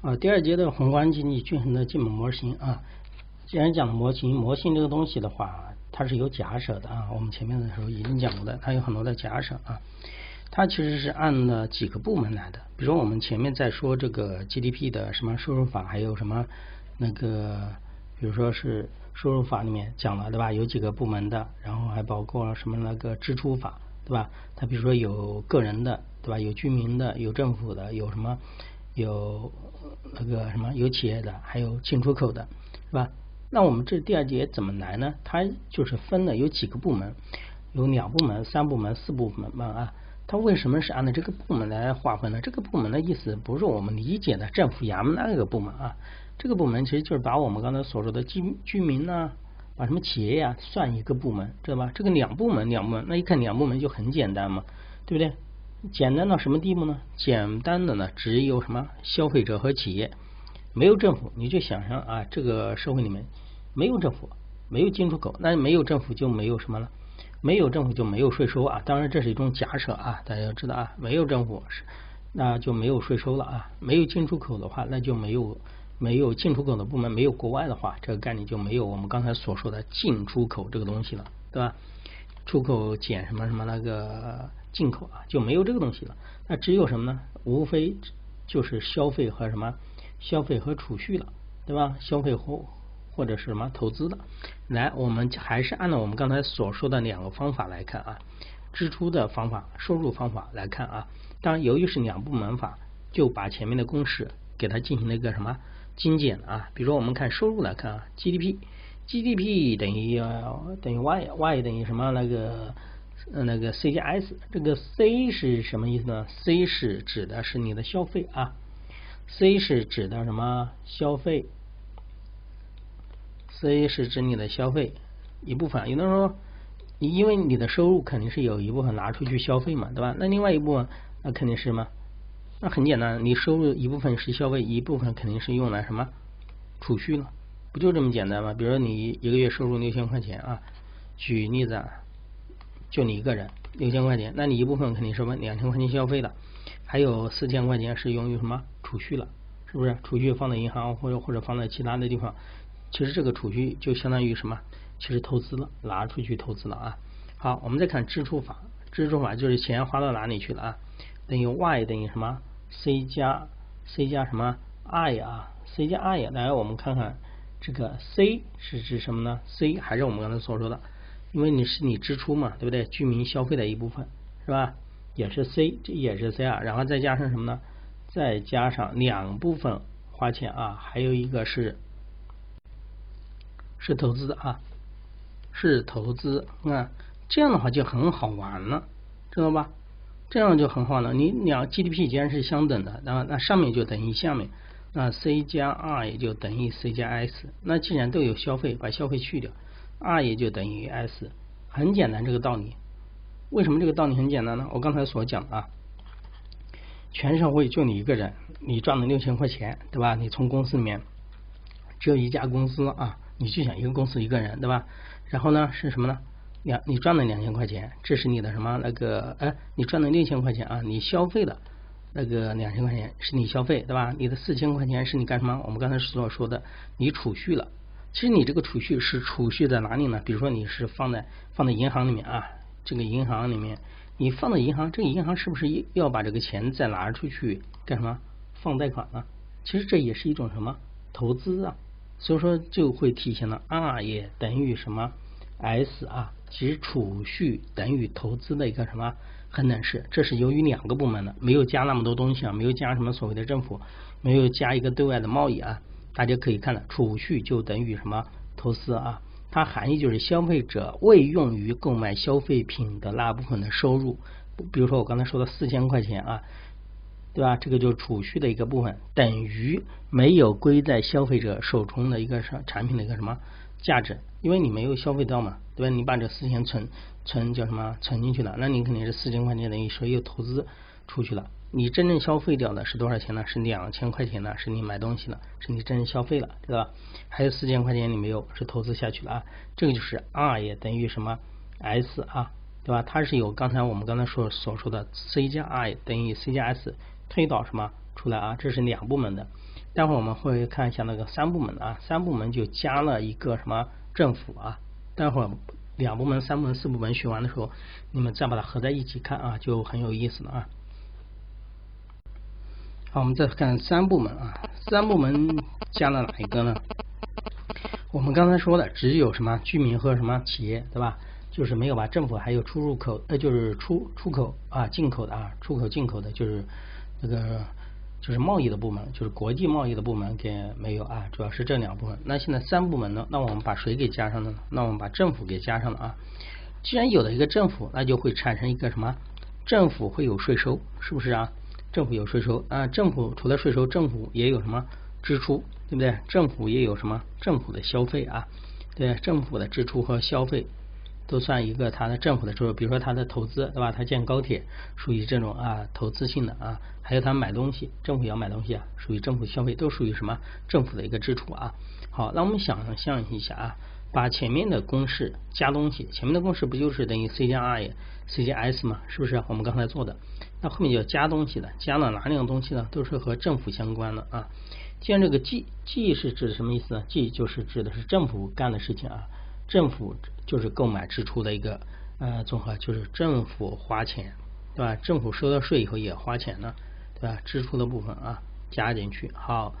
啊，第二节的宏观经济均衡的基本模型啊，既然讲模型，模型这个东西的话，它是有假设的啊。我们前面的时候已经讲过的，它有很多的假设啊。它其实是按了几个部门来的，比如我们前面在说这个 GDP 的什么收入法，还有什么那个，比如说是收入法里面讲了对吧？有几个部门的，然后还包括什么那个支出法对吧？它比如说有个人的对吧？有居民的，有政府的，有什么？有那个什么有企业的，还有进出口的，是吧？那我们这第二节怎么来呢？它就是分了有几个部门，有两部门、三部门、四部门嘛啊。它为什么是按照这个部门来划分呢？这个部门的意思不是我们理解的政府衙门那个部门啊。这个部门其实就是把我们刚才所说的居居民呢，把什么企业呀算一个部门，知道吧？这个两部门两部门，那一看两部门就很简单嘛，对不对？简单到什么地步呢？简单的呢，只有什么消费者和企业，没有政府。你就想象啊，这个社会里面没有政府，没有进出口，那没有政府就没有什么了，没有政府就没有税收啊。当然这是一种假设啊，大家要知道啊，没有政府是那就没有税收了啊。没有进出口的话，那就没有没有进出口的部门，没有国外的话，这个概念就没有我们刚才所说的进出口这个东西了，对吧？出口减什么什么那个。进口啊就没有这个东西了，那只有什么呢？无非就是消费和什么消费和储蓄了，对吧？消费或或者是什么投资的。来，我们还是按照我们刚才所说的两个方法来看啊，支出的方法、收入方法来看啊。当然，由于是两部门法，就把前面的公式给它进行了一个什么精简啊。比如说，我们看收入来看啊，GDP，GDP 等于等于 Y，Y 等于什么那个。呃，那个 C 加 S，这个 C 是什么意思呢？C 是指的是你的消费啊，C 是指的什么消费？C 是指你的消费一部分。有的人说，你因为你的收入肯定是有一部分拿出去消费嘛，对吧？那另外一部分那肯定是什么？那很简单，你收入一部分是消费，一部分肯定是用来什么储蓄了，不就这么简单吗？比如说你一个月收入六千块钱啊，举例子。啊。就你一个人六千块钱，那你一部分肯定是么两千块钱消费了，还有四千块钱是用于什么储蓄了，是不是？储蓄放在银行或者或者放在其他的地方，其实这个储蓄就相当于什么？其实投资了，拿出去投资了啊。好，我们再看支出法，支出法就是钱花到哪里去了啊？等于 Y 等于什么？C 加 C 加什么 I 啊？C 加 I 来，我们看看这个 C 是指什么呢？C 还是我们刚才所说的。因为你是你支出嘛，对不对？居民消费的一部分是吧？也是 C，这也是 C 啊。然后再加上什么呢？再加上两部分花钱啊，还有一个是是投资啊，是投资啊。这样的话就很好玩了，知道吧？这样就很好了。你两 GDP 既然是相等的，那那上面就等于下面，那 C 加 R 也就等于 C 加 S。那既然都有消费，把消费去掉。R 也就等于 S，很简单这个道理。为什么这个道理很简单呢？我刚才所讲啊，全社会就你一个人，你赚了六千块钱，对吧？你从公司里面只有一家公司啊，你就想一个公司一个人，对吧？然后呢是什么呢？两你赚了两千块钱，这是你的什么那个？哎，你赚了六千块钱啊，你消费的那个两千块钱是你消费，对吧？你的四千块钱是你干什么？我们刚才所说的，你储蓄了。其实你这个储蓄是储蓄在哪里呢？比如说你是放在放在银行里面啊，这个银行里面你放在银行，这个银行是不是要把这个钱再拿出去干什么放贷款呢？其实这也是一种什么投资啊，所以说就会体现了 R 也等于什么 S 啊，其实储蓄等于投资的一个什么恒等式，这是由于两个部门的，没有加那么多东西啊，没有加什么所谓的政府，没有加一个对外的贸易啊。大家可以看到，储蓄就等于什么投资啊？它含义就是消费者未用于购买消费品的那部分的收入，比如说我刚才说的四千块钱啊，对吧？这个就是储蓄的一个部分，等于没有归在消费者手中的一个产产品的一个什么价值，因为你没有消费到嘛，对吧？你把这四千存存叫什么存进去了，那你肯定是四千块钱等于说又投资出去了。你真正消费掉的是多少钱呢？是两千块钱呢？是你买东西了，是你真正消费了，对吧？还有四千块钱你没有，是投资下去了啊。这个就是 R 也等于什么 S 啊，对吧？它是有刚才我们刚才说所说的 C 加 I 等于 C 加 S 推导什么出来啊？这是两部门的。待会儿我们会看一下那个三部门的啊，三部门就加了一个什么政府啊。待会儿两部门、三部门、四部门学完的时候，你们再把它合在一起看啊，就很有意思了啊。好，我们再看三部门啊，三部门加了哪一个呢？我们刚才说的只有什么居民和什么企业，对吧？就是没有把政府还有出入口，呃，就是出出口啊，进口的啊，出口进口的，就是那个就是贸易的部门，就是国际贸易的部门给没有啊，主要是这两部分。那现在三部门呢？那我们把谁给加上呢？那我们把政府给加上了啊。既然有了一个政府，那就会产生一个什么？政府会有税收，是不是啊？政府有税收啊，政府除了税收，政府也有什么支出？对不对？政府也有什么政府的消费啊？对，政府的支出和消费都算一个它的政府的支出。比如说它的投资，对吧？它建高铁属于这种啊投资性的啊，还有它买东西，政府要买东西啊，属于政府消费，都属于什么政府的一个支出啊？好，那我们想象一下啊，把前面的公式加东西，前面的公式不就是等于 c 加 i，c 加 s 吗？是不是？我们刚才做的，那后面就要加东西的，加了哪两个东西呢？都是和政府相关的啊。既然这个 G G 是指什么意思呢？G 就是指的是政府干的事情啊，政府就是购买支出的一个呃综合，就是政府花钱，对吧？政府收到税以后也花钱呢，对吧？支出的部分啊加进去。好，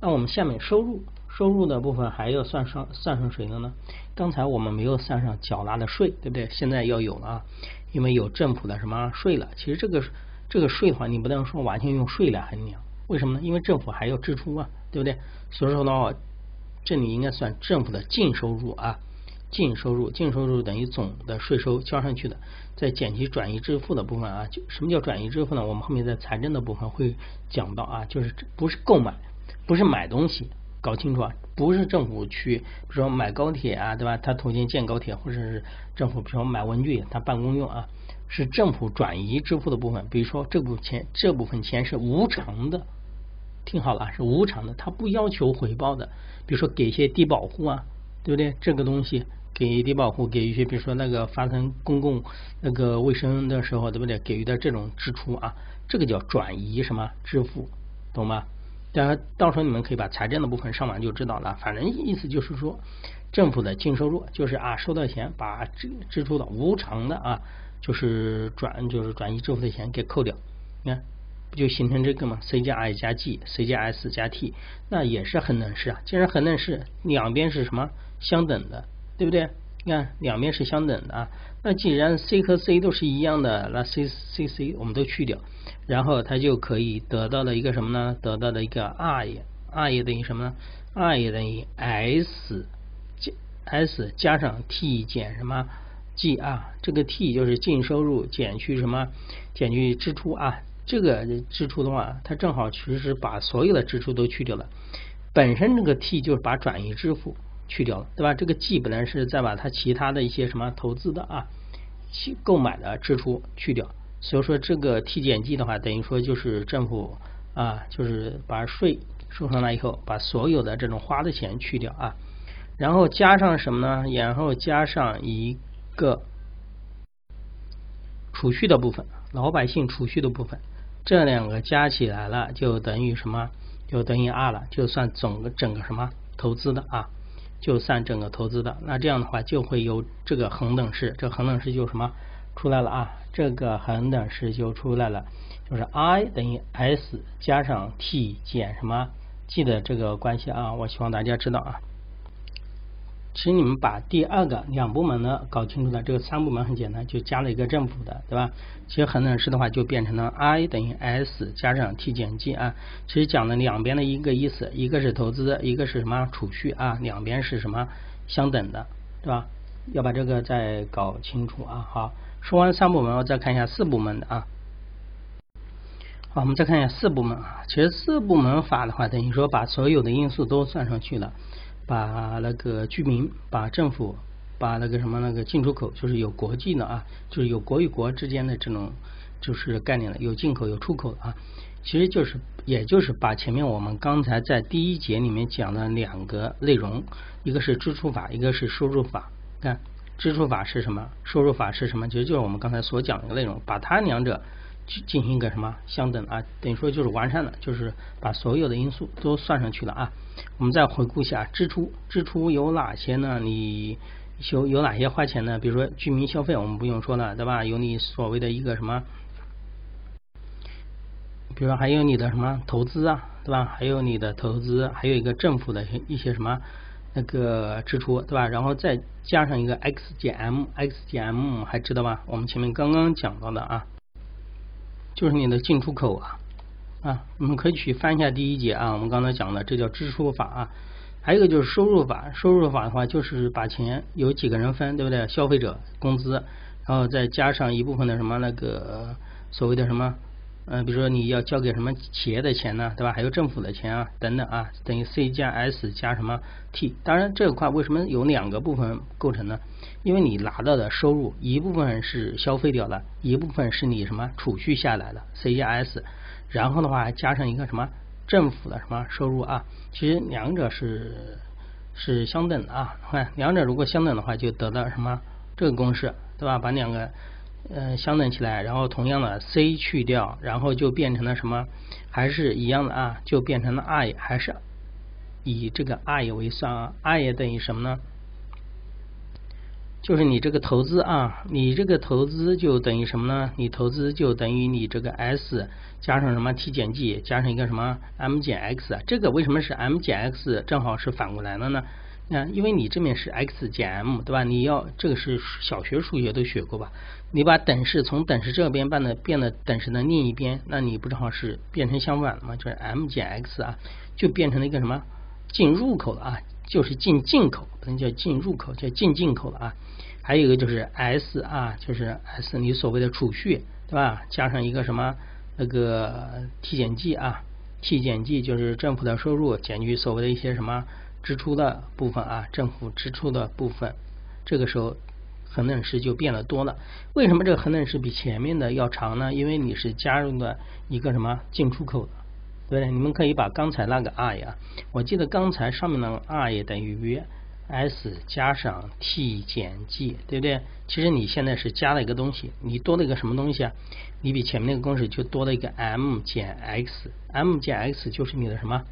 那我们下面收入收入的部分还要算上算上谁的呢？刚才我们没有算上缴纳的税，对不对？现在要有了啊，因为有政府的什么税了。其实这个这个税的话，你不能说完全用税来衡量。为什么呢？因为政府还要支出啊，对不对？所以说呢，这里应该算政府的净收入啊，净收入，净收入等于总的税收交上去的，再减去转移支付的部分啊。就什么叫转移支付呢？我们后面在财政的部分会讲到啊，就是不是购买，不是买东西，搞清楚啊，不是政府去，比如说买高铁啊，对吧？他投钱建高铁，或者是政府比如说买文具，他办公用啊，是政府转移支付的部分。比如说这部钱，这部分钱是无偿的。听好了，是无偿的，他不要求回报的。比如说给一些低保户啊，对不对？这个东西给低保户，给一些比如说那个发生公共那个卫生的时候，对不对？给予的这种支出啊，这个叫转移什么支付，懂吗？当然，到时候你们可以把财政的部分上完就知道了。反正意思就是说，政府的净收入就是啊，收到钱把支支出的无偿的啊，就是转就是转移支付的钱给扣掉，你看。不就形成这个吗？c 加 i 加 g，c 加 s 加 t，那也是恒等式啊。既然恒等式两边是什么相等的，对不对？你看两边是相等的啊。那既然 c 和 c 都是一样的，那 c c c 我们都去掉，然后它就可以得到了一个什么呢？得到了一个 i，i 也等于什么呢？i 也等于 s 加 s 加上 t 减什么 g 啊？这个 t 就是净收入减去什么？减去支出啊？这个支出的话，它正好其实是把所有的支出都去掉了。本身这个 T 就是把转移支付去掉了，对吧？这个 G 本来是再把它其他的一些什么投资的啊、去购买的支出去掉。所以说这个 T 减 G 的话，等于说就是政府啊，就是把税收上来以后，把所有的这种花的钱去掉啊，然后加上什么呢？然后加上一个储蓄的部分，老百姓储蓄的部分。这两个加起来了，就等于什么？就等于二了，就算总个整个什么投资的啊？就算整个投资的。那这样的话，就会有这个恒等式，这恒等式就什么出来了啊？这个恒等式就出来了，就是 I 等于 S 加上 T 减什么？G 的这个关系啊，我希望大家知道啊。其实你们把第二个两部门呢搞清楚了，这个三部门很简单，就加了一个政府的，对吧？其实恒等式的话就变成了 I 等于 S 加上 T 减 G 啊。其实讲的两边的一个意思，一个是投资，一个是什么储蓄啊？两边是什么相等的，对吧？要把这个再搞清楚啊。好，说完三部门，我再看一下四部门的啊。好，我们再看一下四部门啊。其实四部门法的话，等于说把所有的因素都算上去了。把那个居民，把政府，把那个什么那个进出口，就是有国际的啊，就是有国与国之间的这种就是概念了，有进口有出口啊，其实就是也就是把前面我们刚才在第一节里面讲的两个内容，一个是支出法，一个是收入法。看支出法是什么，收入法是什么，其实就是我们刚才所讲的内容，把它两者进行一个什么相等啊，等于说就是完善了，就是把所有的因素都算上去了啊。我们再回顾一下支出，支出有哪些呢？你有有哪些花钱呢？比如说居民消费，我们不用说了，对吧？有你所谓的一个什么，比如说还有你的什么投资啊，对吧？还有你的投资，还有一个政府的一些什么那个支出，对吧？然后再加上一个 x 减 m，x 减 m 还知道吧？我们前面刚刚讲到的啊。就是你的进出口啊啊，我们可以去翻一下第一节啊，我们刚才讲的这叫支出法啊，还有一个就是收入法，收入法的话就是把钱有几个人分，对不对？消费者工资，然后再加上一部分的什么那个所谓的什么。嗯，比如说你要交给什么企业的钱呢，对吧？还有政府的钱啊，等等啊，等于 C 加 S 加什么 T。当然这块为什么有两个部分构成呢？因为你拿到的收入一部分是消费掉了，一部分是你什么储蓄下来的 C 加 S。然后的话还加上一个什么政府的什么收入啊？其实两者是是相等的啊。看 两者如果相等的话，就得到什么这个公式，对吧？把两个。呃，相等起来，然后同样的 c 去掉，然后就变成了什么？还是一样的啊？就变成了 i，还是以这个 i 为算啊？i 等于什么呢？就是你这个投资啊，你这个投资就等于什么呢？你投资就等于你这个 s 加上什么 t 减 g 加上一个什么 m 减 x？这个为什么是 m 减 x？正好是反过来了呢？那，因为你这面是 x 减 m，对吧？你要这个是小学数学都学过吧？你把等式从等式这边变的变的等式的另一边，那你不正好是变成相反了吗？就是 m 减 x 啊，就变成了一个什么进入口了啊？就是进进口，不能叫进入口，叫进进口了啊。还有一个就是 s 啊，就是 s 你所谓的储蓄，对吧？加上一个什么那个 t 减 g 啊，t 减 g 就是政府的收入减去所谓的一些什么。支出的部分啊，政府支出的部分，这个时候恒等式就变得多了。为什么这个恒等式比前面的要长呢？因为你是加入了一个什么进出口的，对不对？你们可以把刚才那个 i 啊，我记得刚才上面那个 i 等于 s 加上 t 减 g，对不对？其实你现在是加了一个东西，你多了一个什么东西啊？你比前面那个公式就多了一个 m 减 x，m 减 x 就是你的什么？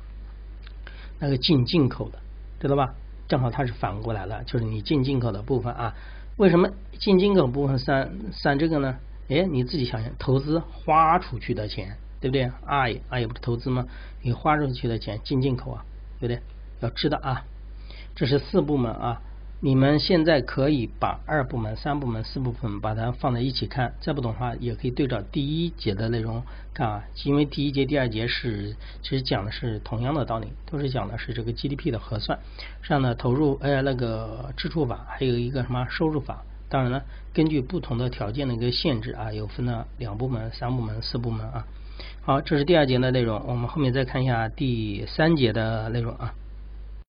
那个进进口的，知道吧？正好它是反过来了，就是你进进口的部分啊。为什么进进口部分算算这个呢？哎，你自己想想，投资花出去的钱，对不对？I I 不是投资吗？你花出去的钱进进口啊，对不对？要知道啊，这是四部门啊。你们现在可以把二部门、三部门、四部门把它放在一起看，再不懂的话也可以对照第一节的内容看啊。因为第一节、第二节是其实讲的是同样的道理，都是讲的是这个 GDP 的核算。上的投入呃那个支出法，还有一个什么收入法。当然了，根据不同的条件的一个限制啊，有分了两部门、三部门、四部门啊。好，这是第二节的内容，我们后面再看一下第三节的内容啊。